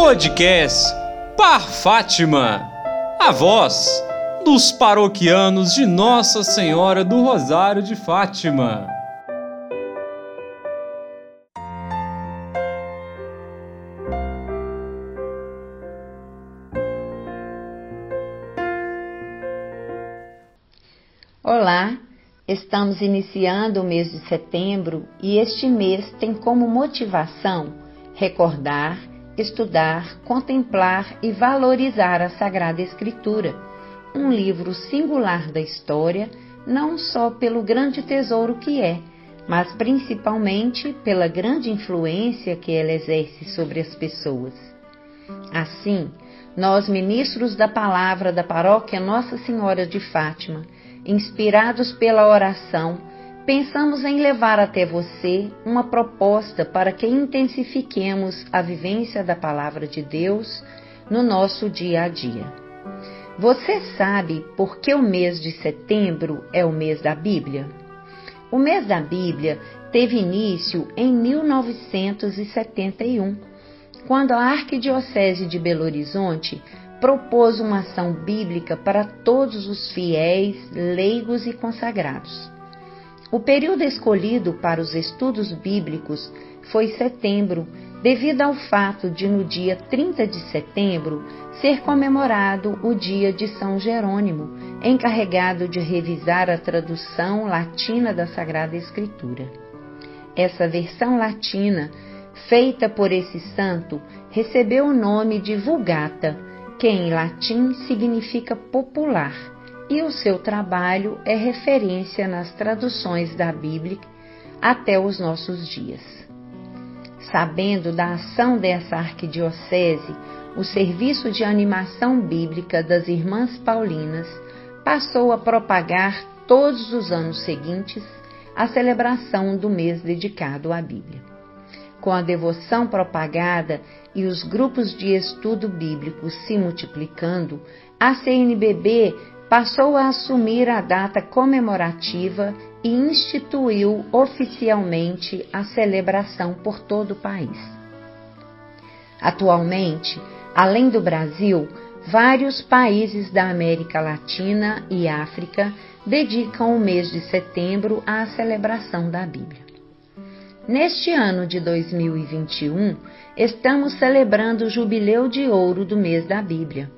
Podcast Par Fátima. A voz dos paroquianos de Nossa Senhora do Rosário de Fátima. Olá, estamos iniciando o mês de setembro e este mês tem como motivação recordar, estudar, contemplar e valorizar a Sagrada Escritura, um livro singular da história, não só pelo grande tesouro que é, mas principalmente pela grande influência que ela exerce sobre as pessoas. Assim, nós, ministros da palavra da paróquia Nossa Senhora de Fátima, inspirados pela oração, pensamos em levar até você uma proposta para que intensifiquemos a vivência da palavra de Deus no nosso dia a dia. Você sabe por que o mês de setembro é o mês da Bíblia? O mês da Bíblia teve início em 1971, quando a Arquidiocese de Belo Horizonte propôs uma ação bíblica para todos os fiéis, leigos e consagrados. O período escolhido para os estudos bíblicos foi setembro, devido ao fato de no dia 30 de setembro ser comemorado o dia de São Jerônimo, encarregado de revisar a tradução latina da Sagrada Escritura. Essa versão latina, feita por esse santo, recebeu o nome de Vulgata, que em latim significa popular e o seu trabalho é referência nas traduções da Bíblia até os nossos dias. Sabendo da ação dessa arquidiocese, o Serviço de Animação Bíblica das Irmãs Paulinas passou a propagar todos os anos seguintes a celebração do mês dedicado à Bíblia. Com a devoção propagada e os grupos de estudo bíblico se multiplicando, a CNBB passou a assumir a data comemorativa e instituiu oficialmente a celebração por todo o país. Atualmente, além do Brasil, vários países da América Latina e África dedicam o mês de setembro à celebração da Bíblia. Neste ano de 2021, estamos celebrando o jubileu de ouro do mês da Bíblia.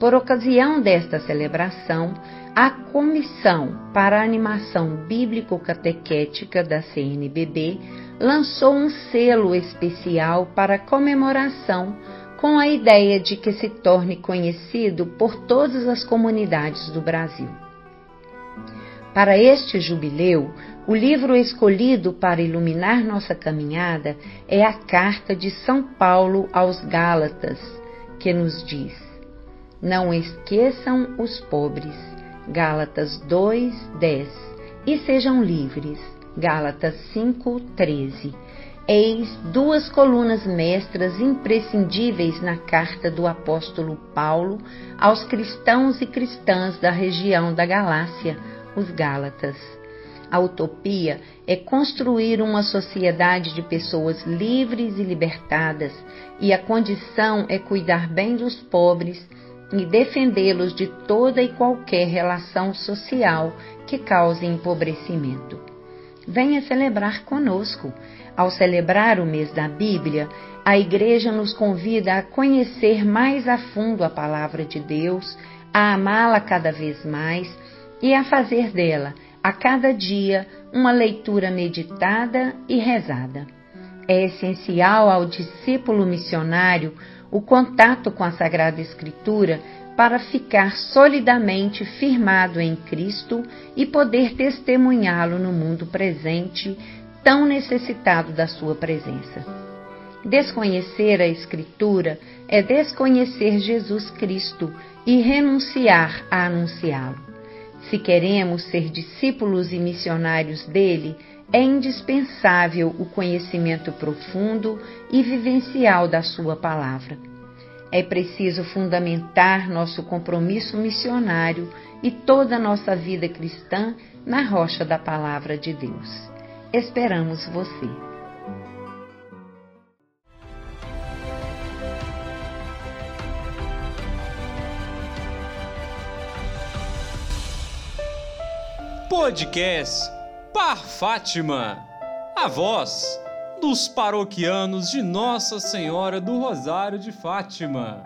Por ocasião desta celebração, a Comissão para a Animação Bíblico-Catequética da CNBB lançou um selo especial para comemoração com a ideia de que se torne conhecido por todas as comunidades do Brasil. Para este jubileu, o livro escolhido para iluminar nossa caminhada é a Carta de São Paulo aos Gálatas, que nos diz: não esqueçam os pobres. Gálatas 2, 10. E sejam livres. Gálatas 5, 13. Eis duas colunas mestras imprescindíveis na carta do apóstolo Paulo aos cristãos e cristãs da região da Galácia, os Gálatas. A utopia é construir uma sociedade de pessoas livres e libertadas, e a condição é cuidar bem dos pobres e defendê-los de toda e qualquer relação social que cause empobrecimento. Venha celebrar conosco. Ao celebrar o mês da Bíblia, a Igreja nos convida a conhecer mais a fundo a Palavra de Deus, a amá-la cada vez mais e a fazer dela, a cada dia, uma leitura meditada e rezada. É essencial ao discípulo missionário o contato com a Sagrada Escritura para ficar solidamente firmado em Cristo e poder testemunhá-lo no mundo presente, tão necessitado da sua presença. Desconhecer a Escritura é desconhecer Jesus Cristo e renunciar a anunciá-lo. Se queremos ser discípulos e missionários dele, é indispensável o conhecimento profundo e vivencial da Sua palavra. É preciso fundamentar nosso compromisso missionário e toda a nossa vida cristã na rocha da Palavra de Deus. Esperamos você. Podcast Par Fátima. A voz dos paroquianos de Nossa Senhora do Rosário de Fátima.